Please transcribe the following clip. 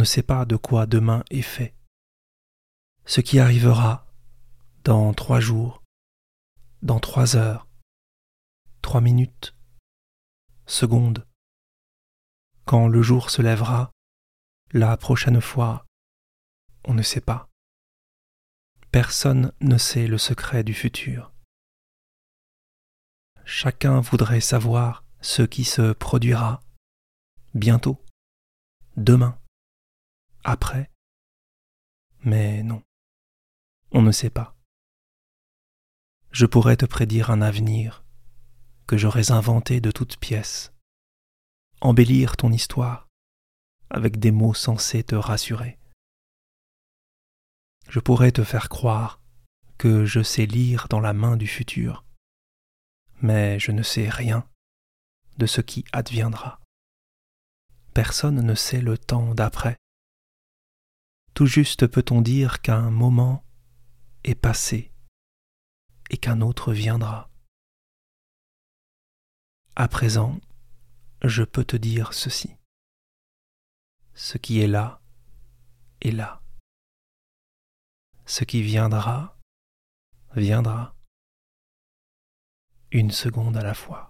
ne sait pas de quoi demain est fait. Ce qui arrivera dans trois jours, dans trois heures, trois minutes, secondes, quand le jour se lèvera, la prochaine fois, on ne sait pas. Personne ne sait le secret du futur. Chacun voudrait savoir ce qui se produira bientôt, demain, après. Mais non, on ne sait pas. Je pourrais te prédire un avenir que j'aurais inventé de toutes pièces, embellir ton histoire avec des mots censés te rassurer. Je pourrais te faire croire que je sais lire dans la main du futur, mais je ne sais rien de ce qui adviendra. Personne ne sait le temps d'après. Tout juste peut-on dire qu'un moment est passé et qu'un autre viendra. À présent, je peux te dire ceci. Ce qui est là est là. Ce qui viendra viendra. Une seconde à la fois.